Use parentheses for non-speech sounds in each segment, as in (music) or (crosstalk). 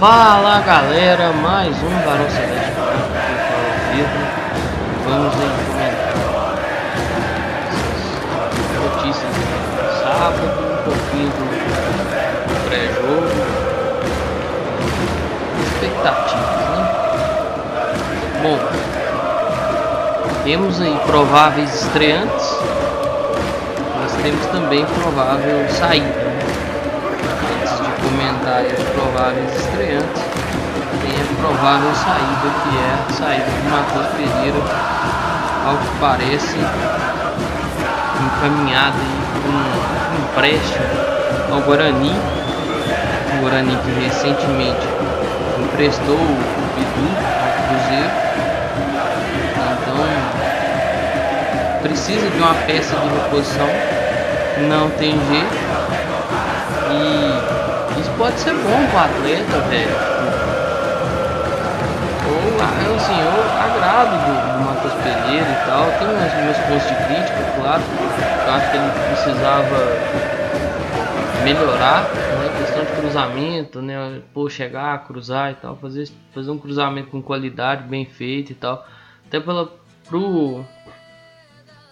Fala galera, mais um Barão Celeste para aqui fala o. Vamos aí comentar notícias do sábado, um pouquinho do pré-jogo, expectativas, né? Bom, temos aí prováveis estreantes, mas temos também provável saída comentar os prováveis estreantes tem a provável saída que é a saída de Matheus Pereira ao que parece encaminhado com um empréstimo ao Guarani. O Guarani que recentemente emprestou o Bidu ao Cruzeiro. Então precisa de uma peça de reposição não tem jeito. E pode ser bom pro atleta, velho. Ou, assim, eu agrado do, do Matheus Pereira e tal. Tem meus, meus pontos de crítica, claro. Eu acho que ele precisava melhorar, né? Questão de cruzamento, né? Pô, chegar, cruzar e tal. Fazer, fazer um cruzamento com qualidade, bem feito e tal. Até pela, pro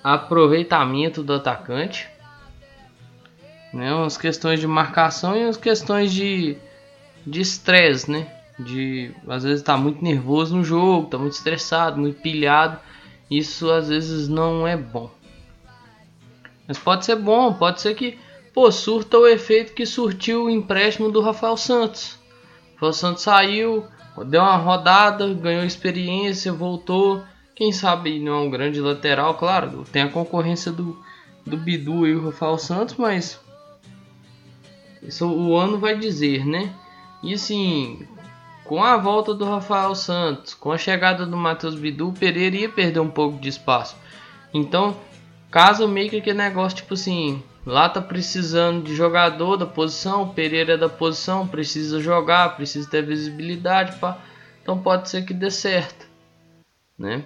aproveitamento do atacante né? Umas questões de marcação e umas questões de de estresse, né? De às vezes tá muito nervoso no jogo, tá muito estressado, muito pilhado. Isso às vezes não é bom. Mas pode ser bom, pode ser que pô, surta o efeito que surtiu o empréstimo do Rafael Santos. O Rafael Santos saiu, deu uma rodada, ganhou experiência, voltou. Quem sabe não é um grande lateral, claro, tem a concorrência do, do Bidu e o Rafael Santos, mas isso o ano vai dizer, né? E assim, com a volta do Rafael Santos, com a chegada do Matheus Bidu, o Pereira ia perder um pouco de espaço. Então, caso meio que aquele negócio, tipo assim, lá tá precisando de jogador da posição, o Pereira é da posição, precisa jogar, precisa ter visibilidade, pá. Então pode ser que dê certo, né?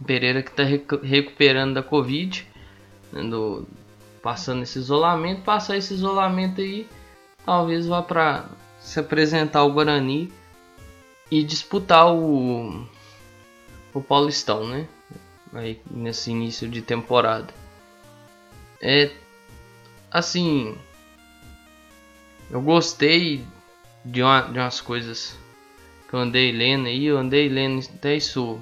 O Pereira que tá recuperando da Covid, né, do, passando esse isolamento, passar esse isolamento aí, talvez vá para se apresentar ao Guarani e disputar o o Paulistão, né? Aí nesse início de temporada. É assim, eu gostei de, uma, de umas coisas que eu andei lendo aí, eu andei lendo até isso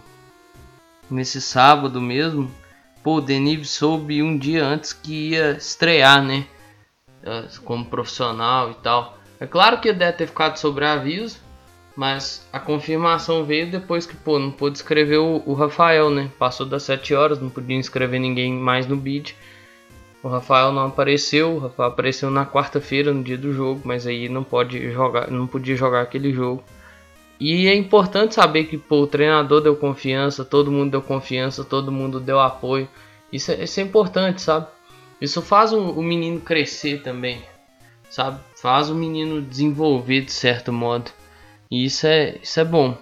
nesse sábado mesmo Pô, o Denives soube um dia antes que ia estrear, né? Ah, como profissional e tal. É claro que deve ter ficado sobre aviso, mas a confirmação veio depois que, pô, não pôde escrever o, o Rafael, né? Passou das 7 horas, não podia inscrever ninguém mais no bid. O Rafael não apareceu, o Rafael apareceu na quarta-feira, no dia do jogo, mas aí não pode jogar, não podia jogar aquele jogo. E é importante saber que pô, o treinador deu confiança, todo mundo deu confiança, todo mundo deu apoio. Isso é, isso é importante, sabe? Isso faz o, o menino crescer também, sabe? Faz o menino desenvolver de certo modo. E isso é, isso é bom.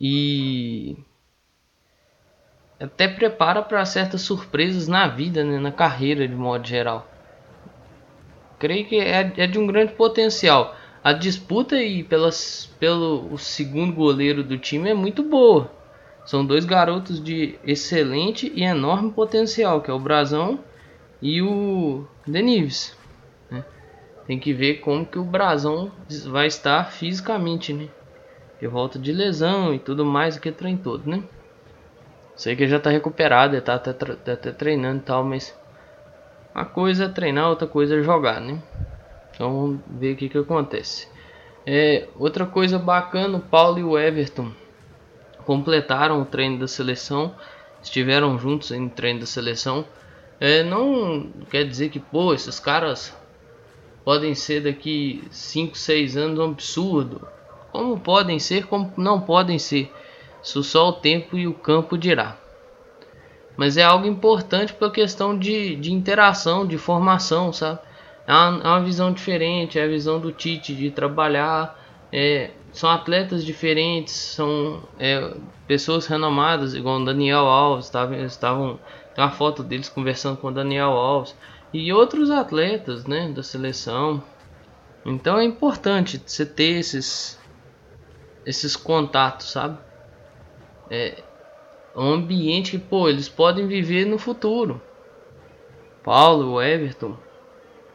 E até prepara para certas surpresas na vida, né? na carreira de modo geral. Creio que é, é de um grande potencial a disputa aí pelas, pelo o segundo goleiro do time é muito boa. São dois garotos de excelente e enorme potencial, que é o Brasão e o Denives. Né? Tem que ver como que o Brasão vai estar fisicamente, né? De volta de lesão e tudo mais, que trem todo, né? Sei que ele já está recuperado, ele tá até, tá treinando e tal, mas uma coisa é treinar, outra coisa é jogar, né? Então vamos ver o que, que acontece. É, outra coisa bacana, o Paulo e o Everton completaram o treino da seleção, estiveram juntos em treino da seleção. É, não quer dizer que pô, esses caras podem ser daqui 5, 6 anos um absurdo. Como podem ser, como não podem ser. Isso só o tempo e o campo dirá. Mas é algo importante para a questão de, de interação, de formação, sabe? É uma, é uma visão diferente, é a visão do Tite de trabalhar. É, são atletas diferentes, são é, pessoas renomadas, igual o Daniel Alves, tavam, estavam tem uma foto deles conversando com o Daniel Alves. e outros atletas, né, da seleção. Então é importante você ter esses esses contatos, sabe? É um ambiente que, pô, eles podem viver no futuro. Paulo, Everton,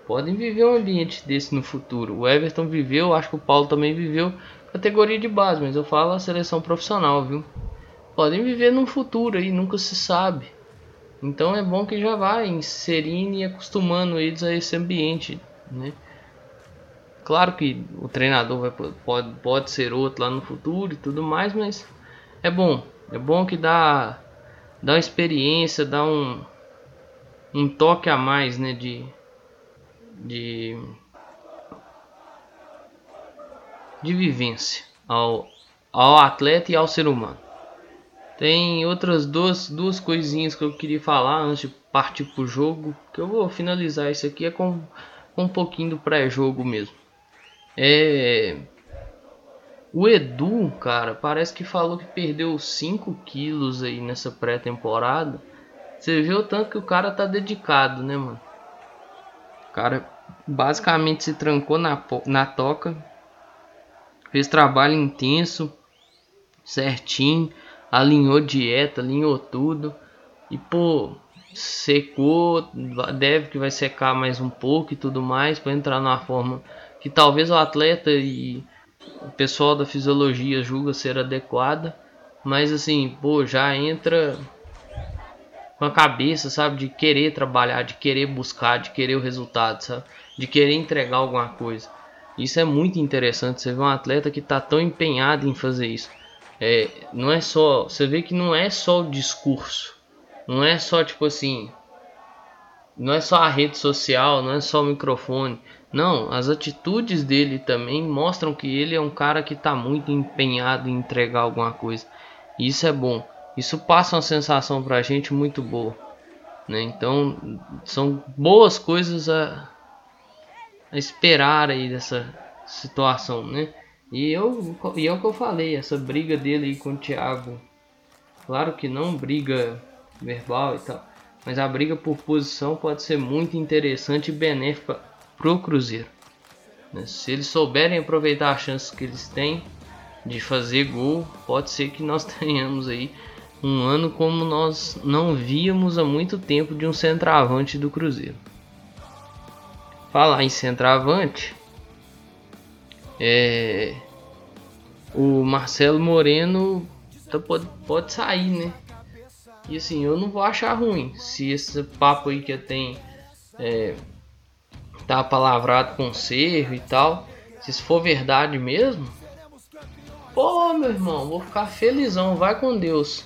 podem viver um ambiente desse no futuro. O Everton viveu, acho que o Paulo também viveu categoria de base, mas eu falo a seleção profissional, viu? Podem viver no futuro aí, nunca se sabe. Então é bom que já vai inserindo e acostumando eles a esse ambiente, né? Claro que o treinador vai, pode, pode ser outro lá no futuro e tudo mais, mas é bom. É bom que dá, dá uma experiência, dá um, um toque a mais, né? De, de, de vivência ao, ao atleta e ao ser humano. Tem outras duas, duas coisinhas que eu queria falar antes de partir pro jogo. Que eu vou finalizar isso aqui é com, com um pouquinho do pré-jogo mesmo. É. O Edu, cara, parece que falou que perdeu 5 quilos aí nessa pré-temporada. Você vê o tanto que o cara tá dedicado, né, mano? Cara basicamente se trancou na, na toca, fez trabalho intenso, certinho, alinhou dieta, alinhou tudo. E pô, secou, deve que vai secar mais um pouco e tudo mais para entrar numa forma que talvez o atleta e o pessoal da fisiologia julga ser adequada, mas assim, pô, já entra com a cabeça, sabe, de querer trabalhar, de querer buscar, de querer o resultado, sabe, de querer entregar alguma coisa. Isso é muito interessante. Você vê um atleta que está tão empenhado em fazer isso. É, não é só, você vê que não é só o discurso, não é só tipo assim, não é só a rede social, não é só o microfone. Não, as atitudes dele também mostram que ele é um cara que está muito empenhado em entregar alguma coisa. Isso é bom. Isso passa uma sensação para a gente muito boa. Né? Então, são boas coisas a, a esperar aí dessa situação, né? E eu e é o que eu falei, essa briga dele aí com o Thiago. Claro que não briga verbal e tal, mas a briga por posição pode ser muito interessante e benéfica pro Cruzeiro. Né? Se eles souberem aproveitar as chances que eles têm de fazer gol, pode ser que nós (laughs) tenhamos aí um ano como nós não víamos há muito tempo de um centroavante do Cruzeiro. Falar em centroavante, é, o Marcelo Moreno tá, pode, pode sair, né? E assim, eu não vou achar ruim se esse papo aí que tem é, tá palavrado com cerro e tal. Se isso for verdade mesmo, pô, meu irmão, vou ficar felizão, vai com Deus.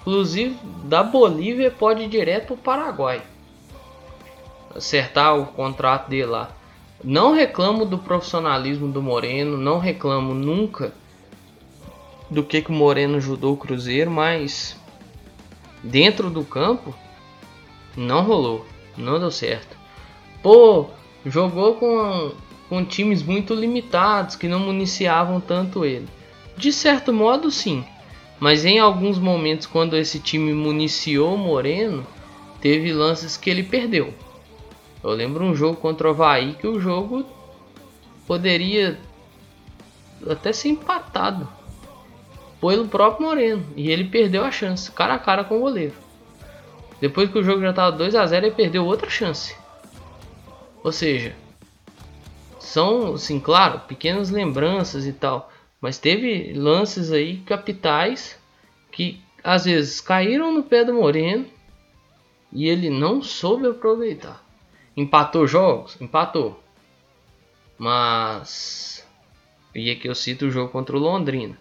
Inclusive, da Bolívia pode ir direto pro Paraguai. Acertar o contrato dele lá. Não reclamo do profissionalismo do Moreno, não reclamo nunca do que, que o Moreno ajudou o Cruzeiro, mas dentro do campo não rolou, não deu certo. Pô, jogou com, com times muito limitados que não municiavam tanto ele. De certo modo, sim, mas em alguns momentos, quando esse time municiou Moreno, teve lances que ele perdeu. Eu lembro um jogo contra o Havaí que o jogo poderia até ser empatado pelo próprio Moreno e ele perdeu a chance, cara a cara com o goleiro. Depois que o jogo já estava 2 a 0 ele perdeu outra chance. Ou seja, são, assim, claro, pequenas lembranças e tal, mas teve lances aí capitais que às vezes caíram no pé do Moreno e ele não soube aproveitar. Empatou jogos? Empatou. Mas. E aqui eu cito o jogo contra o Londrina.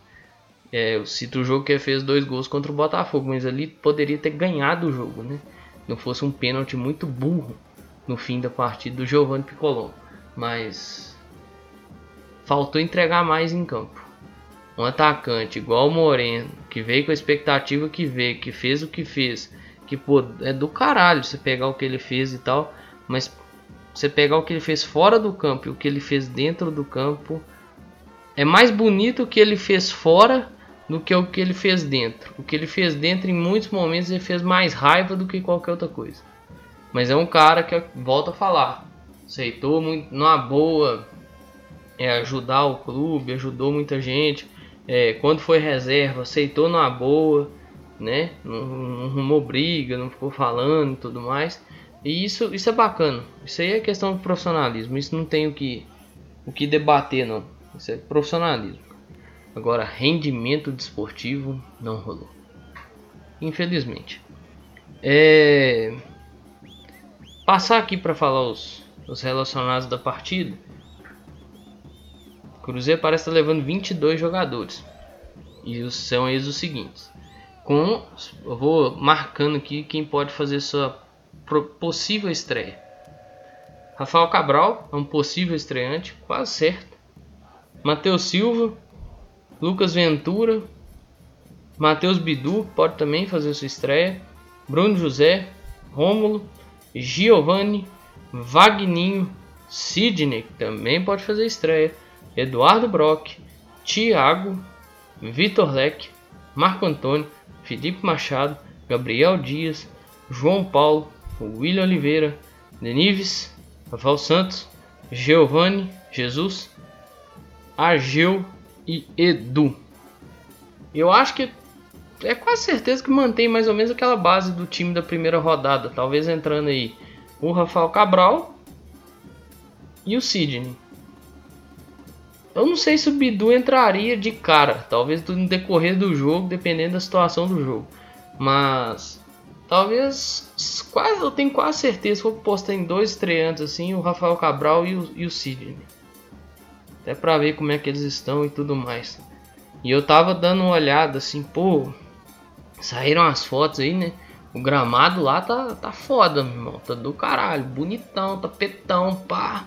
É, eu cito o jogo que fez dois gols contra o Botafogo, mas ali poderia ter ganhado o jogo, né? Não fosse um pênalti muito burro no fim da partida do Giovanni Piccolo. Mas faltou entregar mais em campo. Um atacante igual o Moreno, que veio com a expectativa que veio, que fez o que fez, que pô, é do caralho você pegar o que ele fez e tal, mas você pegar o que ele fez fora do campo e o que ele fez dentro do campo, é mais bonito o que ele fez fora do que o que ele fez dentro. O que ele fez dentro, em muitos momentos, ele fez mais raiva do que qualquer outra coisa. Mas é um cara que volta a falar, aceitou muito numa boa é, ajudar o clube, ajudou muita gente. É, quando foi reserva, aceitou numa boa, né? Não, arrumou briga, não ficou falando e tudo mais. E isso, isso é bacana. Isso aí é questão de profissionalismo. Isso não tem o que, o que debater, não. Isso é profissionalismo. Agora, rendimento desportivo não rolou. Infelizmente. É... Passar aqui para falar os, os relacionados da partida. Cruzeiro parece estar levando 22 jogadores. E são eles os seguintes. Com, eu vou marcando aqui quem pode fazer sua possível estreia. Rafael Cabral é um possível estreante, quase certo. Matheus Silva, Lucas Ventura, Matheus Bidu pode também fazer sua estreia. Bruno José, Rômulo, Giovanni, Vagninho, Sidney também pode fazer estreia. Eduardo Brock, Thiago, Vitor Leque, Marco Antônio, Felipe Machado, Gabriel Dias, João Paulo, William Oliveira, Denives, Rafael Santos, Giovanni, Jesus, Ageu e Edu. Eu acho que é quase certeza que mantém mais ou menos aquela base do time da primeira rodada. Talvez entrando aí o Rafael Cabral e o Sidney. Eu não sei se o Bidu entraria de cara. Talvez no decorrer do jogo, dependendo da situação do jogo. Mas talvez quase eu tenho quase certeza for postar em dois estreantes assim, o Rafael Cabral e o, e o Sidney. Até pra ver como é que eles estão e tudo mais. E eu tava dando uma olhada assim, pô, saíram as fotos aí, né? O gramado lá tá, tá foda, meu irmão. Tá do caralho. Bonitão, tapetão, pá.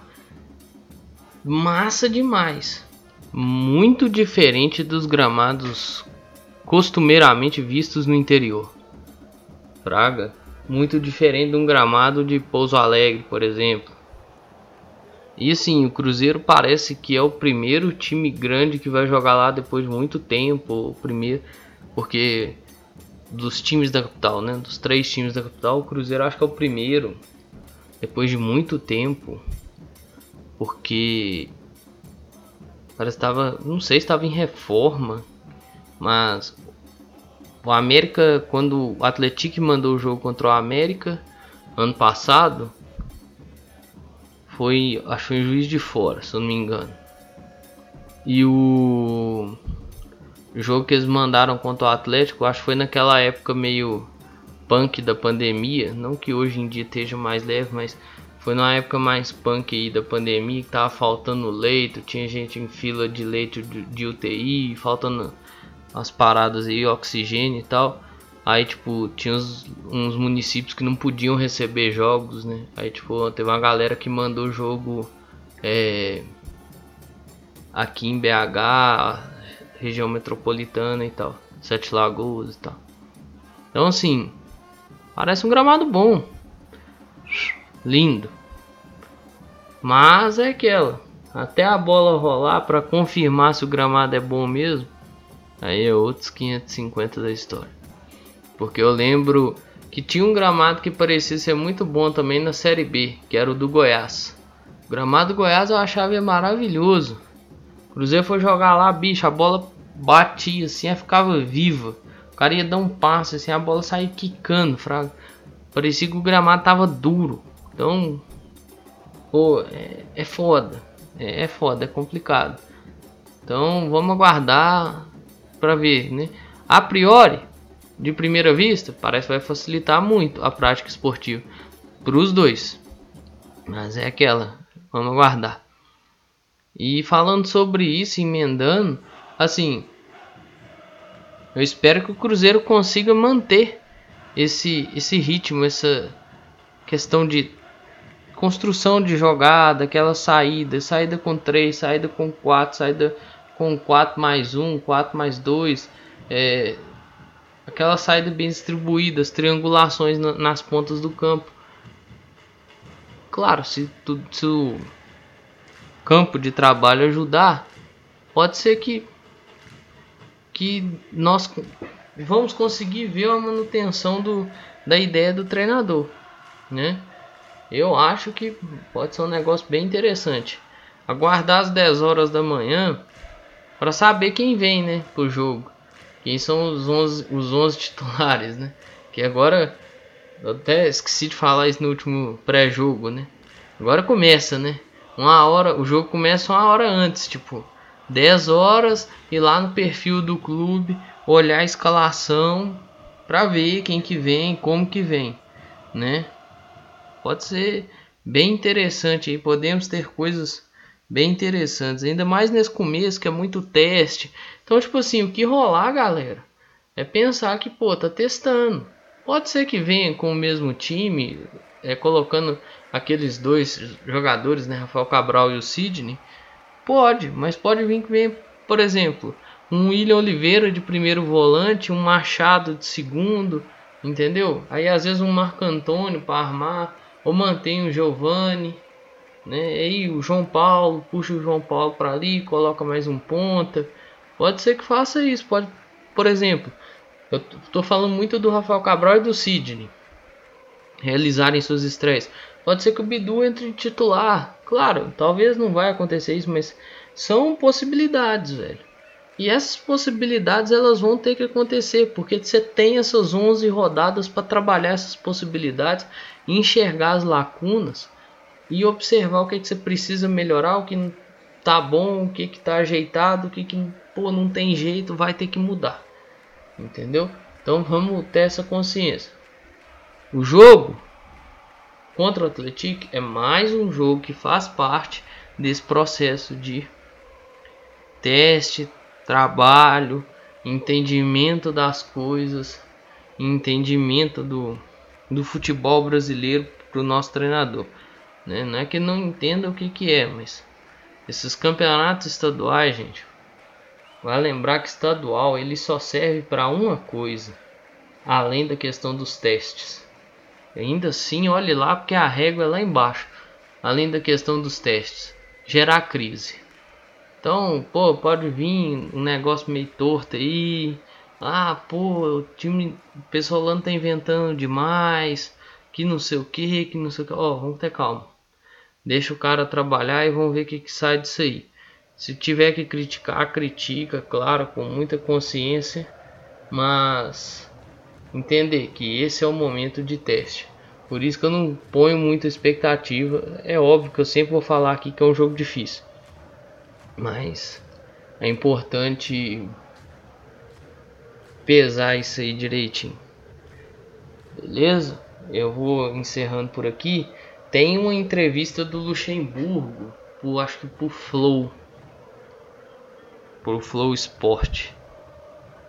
Massa demais. Muito diferente dos gramados costumeiramente vistos no interior. Praga. Muito diferente de um gramado de Pouso Alegre, por exemplo. E assim, o Cruzeiro parece que é o primeiro time grande que vai jogar lá depois de muito tempo. O primeiro, porque dos times da capital, né? Dos três times da capital, o Cruzeiro acho que é o primeiro depois de muito tempo, porque parece estava, não sei se estava em reforma, mas o América quando o Atlético mandou o jogo contra o América ano passado foi acho em Juiz de Fora, se eu não me engano. E o jogo que eles mandaram contra o Atlético, acho que foi naquela época meio punk da pandemia. Não que hoje em dia esteja mais leve, mas foi na época mais punk aí da pandemia que tava faltando leito, tinha gente em fila de leito de, UTI, faltando as paradas aí, oxigênio e tal. Aí, tipo, tinha uns, uns, municípios que não podiam receber jogos, né? Aí, tipo, teve uma galera que mandou jogo é, aqui em BH, região metropolitana e tal, Sete Lagoas e tal. Então assim, parece um gramado bom, lindo. Mas é aquela, até a bola rolar para confirmar se o gramado é bom mesmo, aí é outros 550 da história. Porque eu lembro que tinha um gramado que parecia ser muito bom também na Série B, que era o do Goiás. O gramado do Goiás eu achava maravilhoso. Cruzeiro foi jogar lá, bicho, a bola batia assim, ficava viva. O cara ia dar um passo assim, a bola saía quicando, fraga. Parecia que o gramado tava duro. Então, pô, é, é foda. É, é foda, é complicado. Então, vamos aguardar para ver, né? A priori, de primeira vista, parece que vai facilitar muito a prática esportiva para os dois. Mas é aquela, vamos aguardar. E falando sobre isso, emendando, assim, eu espero que o Cruzeiro consiga manter esse, esse ritmo, essa questão de construção de jogada, aquela saída, saída com 3, saída com 4, saída com 4 mais 1, 4 mais 2, é, aquela saída bem distribuída, as triangulações na, nas pontas do campo. Claro, se, tu, se o campo de trabalho ajudar, pode ser que que nós vamos conseguir ver a manutenção do, da ideia do treinador, né? Eu acho que pode ser um negócio bem interessante. Aguardar às 10 horas da manhã para saber quem vem, né, pro jogo. Quem são os 11, os 11 (laughs) titulares, né? Que agora eu até esqueci de falar isso no último pré-jogo, né? Agora começa, né? Uma hora, o jogo começa uma hora antes, tipo 10 horas e lá no perfil do clube olhar a escalação para ver quem que vem, como que vem, né? Pode ser bem interessante aí, podemos ter coisas bem interessantes, ainda mais nesse começo que é muito teste. Então, tipo assim, o que rolar, galera, é pensar que, pô, tá testando. Pode ser que venha com o mesmo time, é, colocando aqueles dois jogadores, né, Rafael Cabral e o Sidney. Pode, mas pode vir que venha, por exemplo, um William Oliveira de primeiro volante, um Machado de segundo, entendeu? Aí às vezes um Marco Antônio para armar, ou mantém o Giovani, né? Aí o João Paulo, puxa o João Paulo para ali, coloca mais um ponta. Pode ser que faça isso, pode, por exemplo, eu tô falando muito do Rafael Cabral e do Sidney realizarem suas estreias. Pode ser que o Bidu entre titular. Claro, talvez não vai acontecer isso, mas são possibilidades, velho. E essas possibilidades elas vão ter que acontecer, porque você tem essas 11 rodadas para trabalhar essas possibilidades, enxergar as lacunas e observar o que, é que você precisa melhorar, o que tá bom, o que que tá ajeitado, o que que pô, não tem jeito, vai ter que mudar. Entendeu? Então vamos ter essa consciência. O jogo contra o Atlético é mais um jogo que faz parte desse processo de teste, trabalho, entendimento das coisas, entendimento do, do futebol brasileiro para o nosso treinador. Né? Não é que não entenda o que, que é, mas esses campeonatos estaduais, gente, vai lembrar que estadual ele só serve para uma coisa, além da questão dos testes. Ainda assim, olhe lá porque a régua é lá embaixo, além da questão dos testes, gerar crise. Então, pô, pode vir um negócio meio torto aí. Ah, pô, o time o pessoal tá inventando demais, que não sei o que, que não sei o que. Ó, oh, vamos ter calma. Deixa o cara trabalhar e vamos ver o que, que sai disso aí. Se tiver que criticar, critica, claro, com muita consciência, mas entender que esse é o momento de teste. Por isso que eu não ponho muita expectativa. É óbvio que eu sempre vou falar aqui que é um jogo difícil. Mas é importante pesar isso aí direitinho. Beleza? Eu vou encerrando por aqui. Tem uma entrevista do Luxemburgo, por, acho que por Flow, por Flow Sport.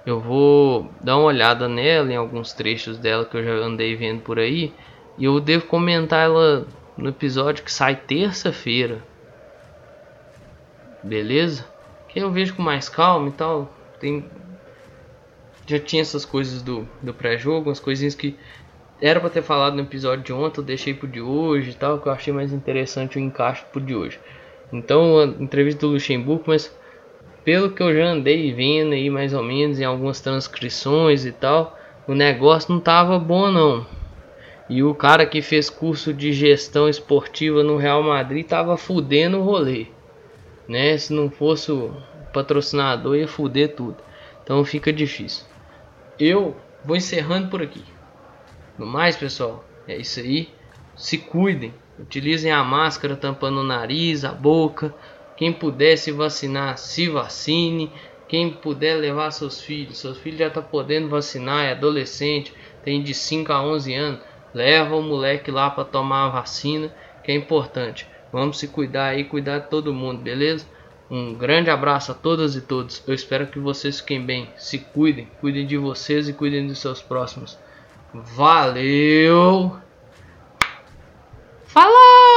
Eu vou dar uma olhada nela, em alguns trechos dela que eu já andei vendo por aí. E eu devo comentar ela no episódio que sai terça-feira. Beleza? Que eu vejo com mais calma e tal. Tem... Já tinha essas coisas do, do pré-jogo, umas coisinhas que era para ter falado no episódio de ontem, eu deixei pro de hoje e tal, que eu achei mais interessante o encaixe pro de hoje. Então, a entrevista do Luxemburgo, mas pelo que eu já andei vendo aí mais ou menos em algumas transcrições e tal, o negócio não tava bom não. E o cara que fez curso de gestão esportiva no Real Madrid tava fudendo o rolê. Né? Se não fosse o patrocinador ia fuder tudo. Então fica difícil. Eu vou encerrando por aqui. No mais, pessoal, é isso aí. Se cuidem, utilizem a máscara tampando o nariz, a boca. Quem puder se vacinar, se vacine. Quem puder levar seus filhos, seus filhos já tá podendo vacinar, é adolescente, tem de 5 a 11 anos. Leva o moleque lá para tomar a vacina, que é importante. Vamos se cuidar aí, cuidar de todo mundo, beleza? Um grande abraço a todas e todos. Eu espero que vocês fiquem bem. Se cuidem, cuidem de vocês e cuidem dos seus próximos. Valeu! Fala!